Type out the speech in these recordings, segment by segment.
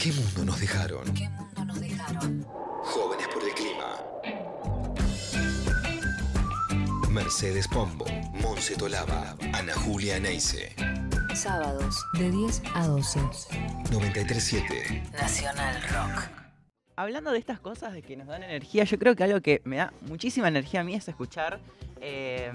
¿Qué mundo nos dejaron? ¿Qué mundo nos dejaron? Jóvenes por el clima. Mercedes Pombo, Monse Tolaba, Ana Julia Neise. Sábados de 10 a 12. 937. Nacional Rock. Hablando de estas cosas de que nos dan energía, yo creo que algo que me da muchísima energía a mí es escuchar eh,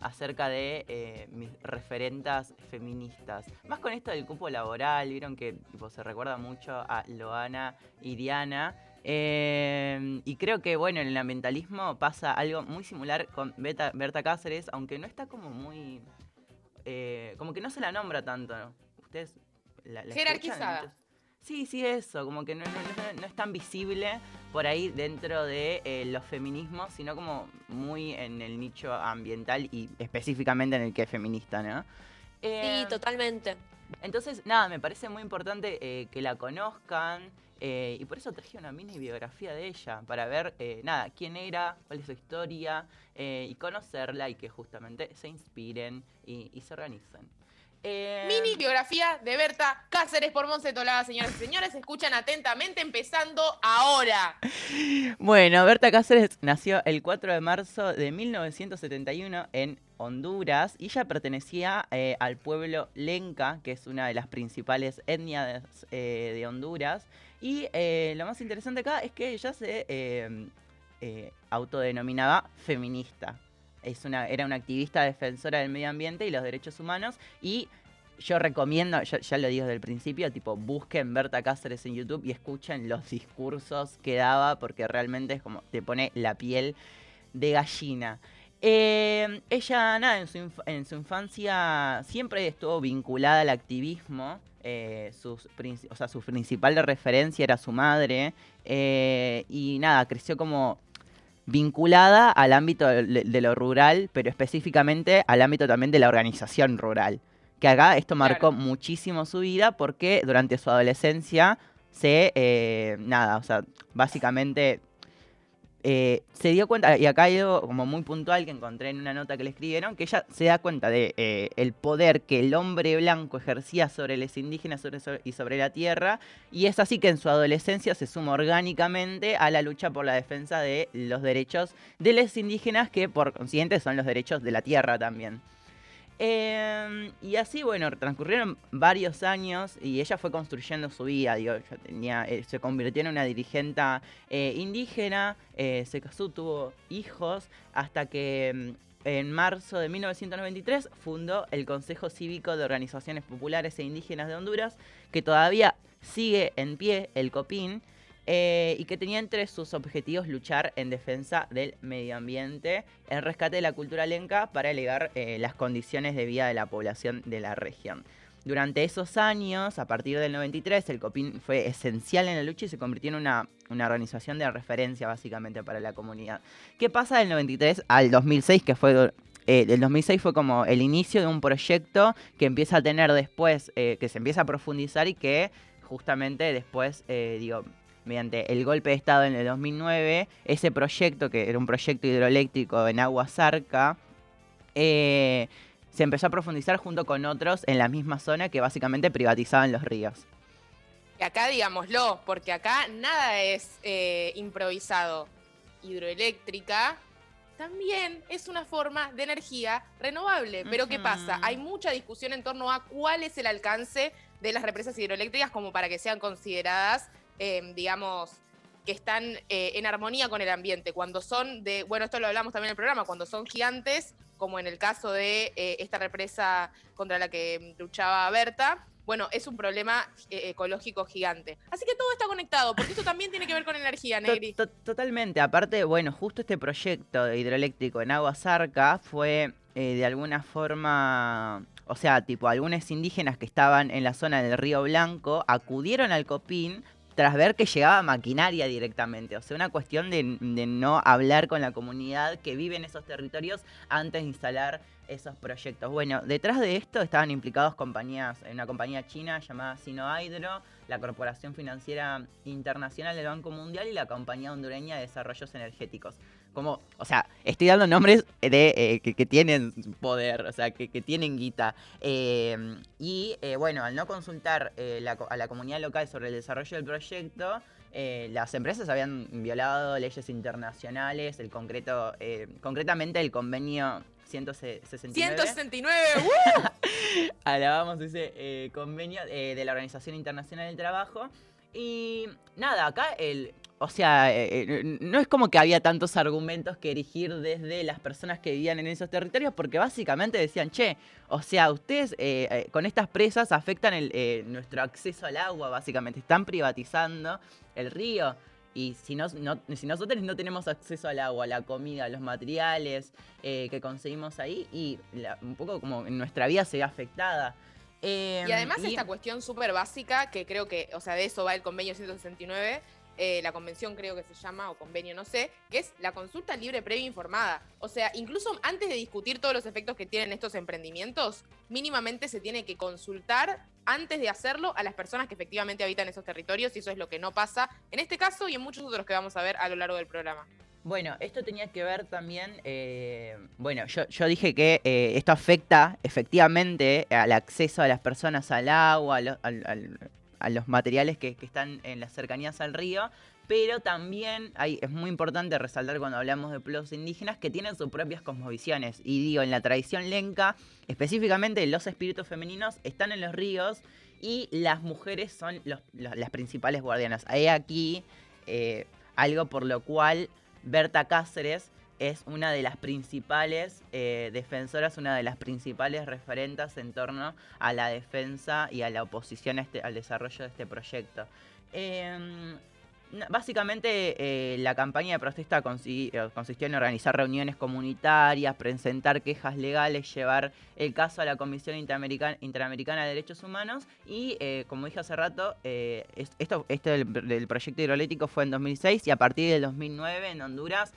acerca de eh, mis referentas feministas. Más con esto del cupo laboral, vieron que tipo, se recuerda mucho a Loana y Diana. Eh, y creo que, bueno, en el ambientalismo pasa algo muy similar con Beta- Berta Cáceres, aunque no está como muy... eh, como que no se la nombra tanto, ¿no? ¿Ustedes la, la? Jerarquizada. Sí, sí, eso, como que no, no- no- no es tan visible por ahí dentro de eh, los feminismos, sino como muy en el nicho ambiental y específicamente en el que es feminista, ¿no? Eh, Sí, totalmente. entonces, nada, me parece muy importante eh, que la conozcan eh, y por eso traje una mini biografía de ella, para ver, eh, nada, quién era, cuál es su historia eh, y conocerla y que justamente se inspiren y, y se organicen. Eh, Mini biografía de Berta Cáceres por Monse Tolada, señoras y señores. Escuchan atentamente, empezando ahora. Bueno, Berta Cáceres nació el 4 de marzo de 1971 en Honduras y ella pertenecía eh, al pueblo Lenca, que es una de las principales etnias eh, de Honduras. Y eh, lo más interesante acá es que ella se eh, eh, autodenominaba feminista. Es una, era una activista defensora del medio ambiente y los derechos humanos y yo recomiendo, ya, lo digo desde el principio, tipo, busquen Berta Cáceres en YouTube y escuchen los discursos que daba, porque realmente es como, te pone la piel de gallina. Eh, ella, nada, en su, en su infancia siempre estuvo vinculada al activismo. eh, sus, o sea, su principal referencia era su madre. eh, y nada, creció como vinculada al ámbito de, lo rural, pero específicamente al ámbito también de la organización rural. Que acá esto marcó Claro. muchísimo su vida porque durante su adolescencia se, eh, nada, o sea, básicamente eh, se dio cuenta, y acá hay algo como muy puntual que encontré en una nota que le escribieron, que ella se da cuenta de eh, el poder que el hombre blanco ejercía sobre los indígenas y sobre la tierra, y es así que en su adolescencia se suma orgánicamente a la lucha por la defensa de los derechos de los indígenas, que por consiguiente son los derechos de la tierra también. Eh, y así, bueno, transcurrieron varios años y ella fue construyendo su vida. Digo, ya tenía, eh, se convirtió en una dirigente eh, indígena, eh, se casó, tuvo hijos, hasta que mm, en marzo de 1993 fundó el Consejo Cívico de Organizaciones Populares e Indígenas de Honduras, que todavía sigue en pie, el COPIN, eh, y que tenía entre sus objetivos luchar en defensa del medio ambiente, el rescate de la cultura lenca para elevar eh, las condiciones de vida de la población de la región. Durante esos años, a partir del 93, el COPIN fue esencial en la lucha y se convirtió en una, una organización de referencia básicamente para la comunidad. ¿Qué pasa del 93 al 2006, que fue eh, el 2006 fue como el inicio de un proyecto que empieza a tener después, eh, que se empieza a profundizar y que justamente después, digo, mediante el golpe de Estado en el 2009, ese proyecto, que era un proyecto hidroeléctrico en agua zarca, eh, se empezó a profundizar junto con otros en la misma zona que básicamente privatizaban los ríos. Y acá digámoslo, porque acá nada es eh, improvisado. Hidroeléctrica también es una forma de energía renovable. Pero ¿qué pasa? Hay mucha discusión en torno a cuál es el alcance de las represas hidroeléctricas como para que sean consideradas, eh, digamos, que están eh, en armonía con el ambiente. Cuando son de, bueno, esto lo hablamos también en el programa, cuando son gigantes, como en el caso de eh, esta represa contra la que luchaba Berta, bueno, es un problema eh, ecológico gigante. Así que todo está conectado, porque esto también tiene que ver con energía, Negri. to- totalmente. Aparte, bueno, justo este proyecto hidroeléctrico en agua zarca fue eh, de alguna forma, o sea, tipo, algunos indígenas que estaban en la zona del Río Blanco acudieron al Copín tras ver que llegaba maquinaria directamente. O sea, una cuestión de, no hablar con la comunidad que vive en esos territorios antes de instalar esos proyectos. Bueno, detrás de esto estaban implicados compañías, una compañía china llamada Sinohydro, la Corporación Financiera Internacional del Banco Mundial y la Compañía Hondureña de Desarrollos Energéticos. como, o sea, estoy dando nombres de eh, que, tienen poder, o sea, que, que tienen guita. Eh, y eh, bueno, al no consultar eh, la a la comunidad local sobre el desarrollo del proyecto, eh, las empresas habían violado leyes internacionales, el concreto, eh, concretamente el convenio 169. 169, ¡uh! Alabamos ese eh, convenio eh, de la Organización Internacional del Trabajo. Y nada, acá el. O sea, eh, eh, no es como que había tantos argumentos que erigir desde las personas que vivían en esos territorios, porque básicamente decían, che, o sea, ustedes con estas presas afectan el, eh, nuestro acceso al agua, básicamente. Están privatizando el río. Y si, no, no- si nosotros no tenemos acceso al agua, a la comida, a los materiales eh, que conseguimos ahí, y la- un poco como nuestra vida se ve afectada. Eh, Y además y- esta cuestión súper básica, que creo que, o sea, de eso va el convenio 169, eh, la convención creo que se llama, o convenio no sé, que es la consulta libre previa informada. O sea, incluso antes de discutir todos los efectos que tienen estos emprendimientos, mínimamente se tiene que consultar antes de hacerlo a las personas que efectivamente habitan esos territorios, y eso es lo que no pasa en este caso y en muchos otros que vamos a ver a lo largo del programa. Bueno, esto tenía que ver también, eh, bueno, yo, yo dije que eh, esto afecta efectivamente al acceso a las personas al agua, al- a los materiales que, que están en las cercanías al río, pero también hay, es muy importante resaltar cuando hablamos de pueblos indígenas que tienen sus propias cosmovisiones. Y digo, en la tradición lenca, específicamente los espíritus femeninos están en los ríos y las mujeres son las principales guardianas. Hay aquí eh, algo por lo cual Berta Cáceres es una de las principales eh, defensoras, una de las principales referentes en torno a la defensa y a la oposición este- al desarrollo de este proyecto. Em, Básicamente eh, la campaña de protesta eh, consistió en organizar reuniones comunitarias, presentar quejas legales, llevar el caso a la Comisión Interamericana, de Derechos Humanos y, eh, como dije hace rato, es- esto, del, proyecto hidroeléctrico fue en 2006 y a partir del 2009 en Honduras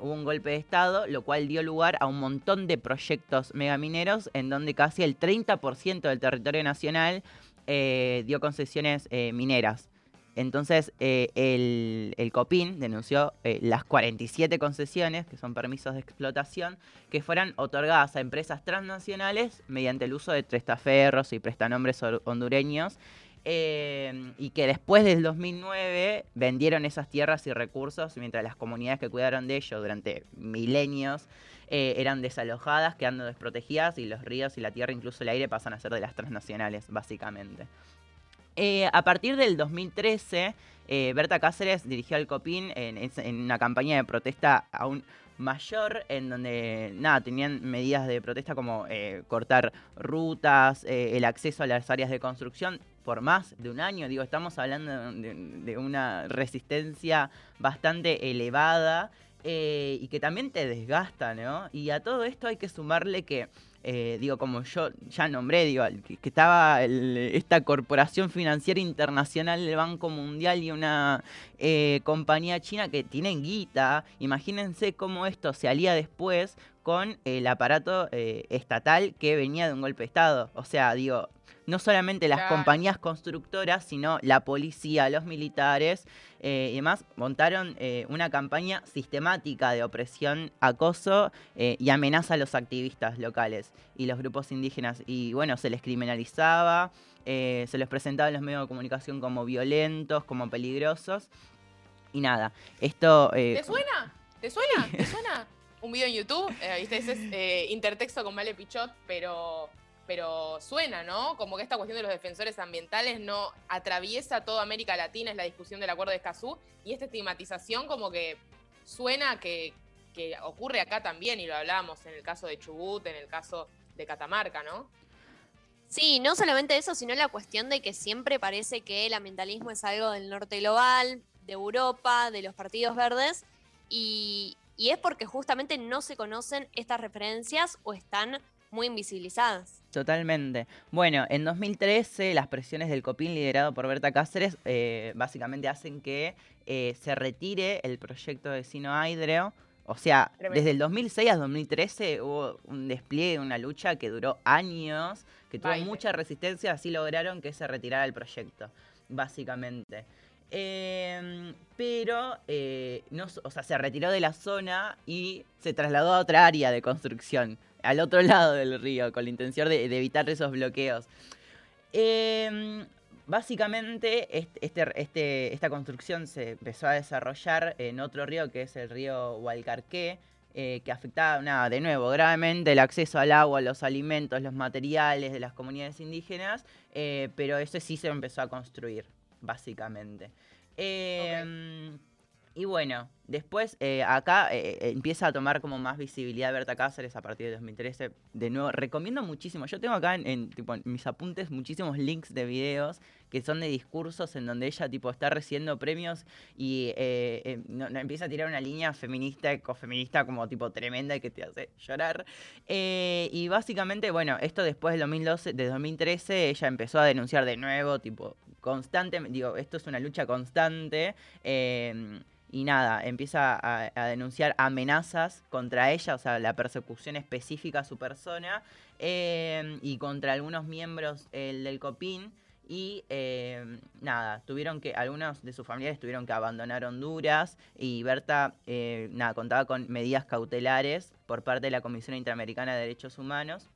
hubo un golpe de Estado, lo cual dio lugar a un montón de proyectos megamineros en donde casi el 30% del territorio nacional dio concesiones mineras. Entonces, eh, el, el COPIN denunció eh, las 47 concesiones, que son permisos de explotación, que fueran otorgadas a empresas transnacionales mediante el uso de testaferros y prestanombres hondureños, eh, y que después del 2009 vendieron esas tierras y recursos, mientras las comunidades que cuidaron de ellos durante milenios eh, eran desalojadas, quedando desprotegidas, y los ríos y la tierra, incluso el aire, pasan a ser de las transnacionales, básicamente. Eh, a partir del 2013, eh, Berta Cáceres dirigió al COPIN en, una campaña de protesta aún mayor, en donde nada, tenían medidas de protesta como eh, cortar rutas, el acceso a las áreas de construcción por más de un año. Digo, estamos hablando de, de una resistencia bastante elevada y que también te desgasta, ¿no? Y a todo esto hay que sumarle que eh, digo, como yo ya nombré, digo, que, que estaba el- esta corporación financiera internacional del Banco Mundial y una eh, compañía china que tienen guita. Imagínense cómo esto se alía después con el aparato eh, estatal que venía de un golpe de Estado. O sea, digo, no solamente las Claro. compañías constructoras, sino la policía, los militares eh, y demás, montaron eh, una campaña sistemática de opresión, acoso eh, y amenaza a los activistas locales y los grupos indígenas. Y bueno, se les criminalizaba, se les presentaba en los medios de comunicación como violentos, como peligrosos. Y nada, esto... ¿Te suena? ¿Te suena? ¿Te suena? Un video en YouTube, eh, viste, ese es eh, intertexto con Vale Pichot, pero, pero suena, ¿no? Como que esta cuestión de los defensores ambientales no atraviesa toda América Latina, es la discusión del acuerdo de Escazú, y esta estigmatización como que suena que, que ocurre acá también, y lo hablábamos en el caso de Chubut, en el caso de Catamarca, ¿no? Sí, no solamente eso, sino la cuestión de que siempre parece que el ambientalismo es algo del norte global, de Europa, de los partidos verdes, y, y es porque justamente no se conocen estas referencias o están muy invisibilizadas. Totalmente. Bueno, en 2013 las presiones del COPIN liderado por Berta Cáceres eh, básicamente hacen que eh, se retire el proyecto de Sino Hydro. O sea, Tremendo. desde el 2006 a 2013 hubo un despliegue, una lucha que duró años, que tuvo Baile. mucha resistencia, así lograron que se retirara el proyecto, básicamente. Em, pero eh, no, o sea, se retiró de la zona y se trasladó a otra área de construcción, al otro lado del río, con la intención de, evitar esos bloqueos. Em, básicamente, este, este- esta construcción se empezó a desarrollar en otro río que es el río Hualcarqué, eh, que afectaba, nada, de nuevo, gravemente el acceso al agua, los alimentos, los materiales de las comunidades indígenas, eh, pero ese sí se empezó a construir, básicamente. Em, Y bueno, después eh, acá eh, eh, empieza a tomar como más visibilidad Berta Cáceres a partir de 2013. De nuevo, recomiendo muchísimo. Yo tengo acá en, en, tipo, en mis apuntes muchísimos links de videos que son de discursos en donde ella tipo está recibiendo premios y eh, eh, no- no, empieza a tirar una línea feminista, ecofeminista como tipo tremenda y que te hace llorar. Y básicamente, bueno, esto después del 2012, de 2013, ella empezó a denunciar de nuevo, tipo, constante, digo, esto es una lucha constante. eh, y nada, empieza a, denunciar amenazas contra ella, o sea, la persecución específica a su persona eh, y contra algunos miembros del COPIN. Y eh, nada, tuvieron que, algunos de sus familiares tuvieron que abandonar Honduras y Berta, eh, nada, contaba con medidas cautelares por parte de la Comisión Interamericana de Derechos Humanos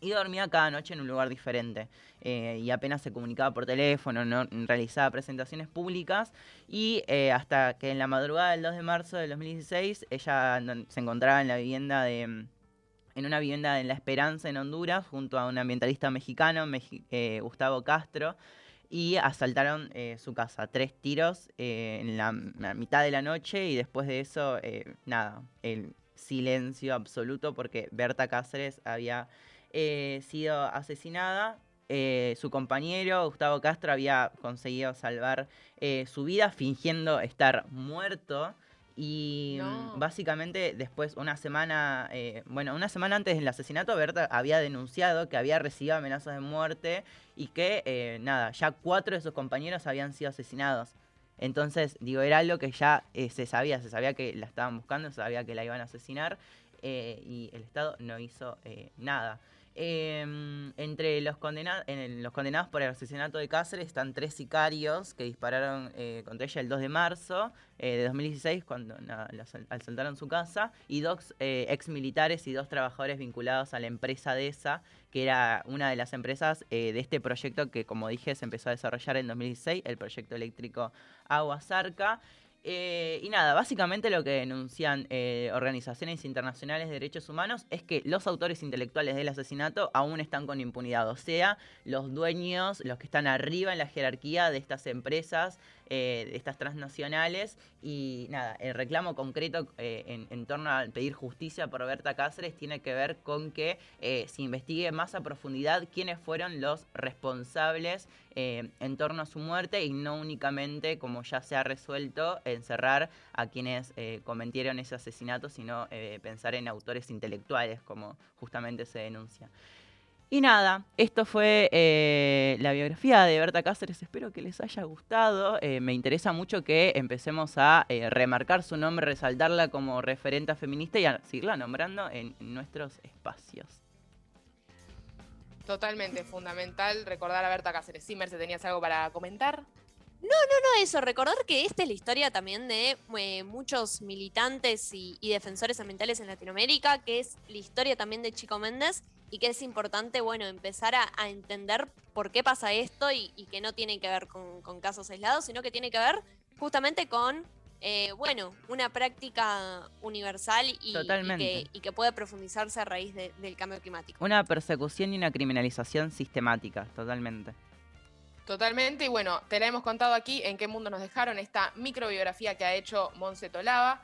y dormía cada noche en un lugar diferente. eh, y apenas se comunicaba por teléfono, no realizaba presentaciones públicas. Y eh, hasta que en la madrugada del 2 de marzo del 2016, ella se encontraba en la vivienda de. En una vivienda en La Esperanza, en Honduras, junto a un ambientalista mexicano, eh, Gustavo Castro, y asaltaron eh, su casa. Tres tiros en la, mitad de la noche, y después de eso, nada, el silencio absoluto, porque Berta Cáceres había eh, sido asesinada. Eh, su compañero, Gustavo Castro, había conseguido salvar eh, su vida fingiendo estar muerto. Y No. mm, básicamente después, una semana, eh, bueno, una semana antes del asesinato, Berta había denunciado que había recibido amenazas de muerte y que, eh, nada, ya cuatro de sus compañeros habían sido asesinados. Entonces, digo, era algo que ya eh, se sabía, se sabía que la estaban buscando, se sabía que la iban a asesinar y el Estado no hizo nada. Em, entre los, condena- en los condenados por el asesinato de Cáceres están tres sicarios que dispararon eh, contra ella el 2 de marzo eh, de 2016 cuando asal- asaltaron su casa y dos eh, ex militares y dos trabajadores vinculados a la empresa DESA que era una de las empresas eh, de este proyecto que como dije se empezó a desarrollar en 2016 el proyecto eléctrico Agua Zarca eh, y nada, básicamente lo que denuncian eh, organizaciones internacionales de derechos humanos es que los autores intelectuales del asesinato aún están con impunidad, o sea, los dueños, los que están arriba en la jerarquía de estas empresas, eh, de estas transnacionales, y nada, el reclamo concreto en, en torno a pedir justicia por Berta Cáceres tiene que ver con que se investigue más a profundidad quiénes fueron los responsables en torno a su muerte y no únicamente, como ya se ha resuelto, encerrar a quienes eh, cometieron ese asesinato, sino eh, pensar en autores intelectuales, como justamente se denuncia. Y nada, esto fue eh, la biografía de Berta Cáceres. Espero que les haya gustado. Eh, me interesa mucho que empecemos a remarcar su nombre, resaltarla como referente feminista y a seguirla nombrando en nuestros espacios. Totalmente fundamental recordar a Berta Cáceres. Sí, Merce, ¿tenías algo para comentar? No, eso, recordar que esta es la historia también de eh, muchos militantes y, y defensores ambientales en Latinoamérica, que es la historia también de Chico Méndez y que es importante, bueno, empezar a, a entender por qué pasa esto y, y que no tiene que ver con, con casos aislados, sino que tiene que ver justamente con, eh, bueno, una práctica universal y, y que, y que puede profundizarse a raíz de- del cambio climático. Una persecución y una criminalización sistemática, totalmente. Totalmente, y bueno, te la hemos contado aquí en qué mundo nos dejaron esta microbiografía que ha hecho Monse Tolava.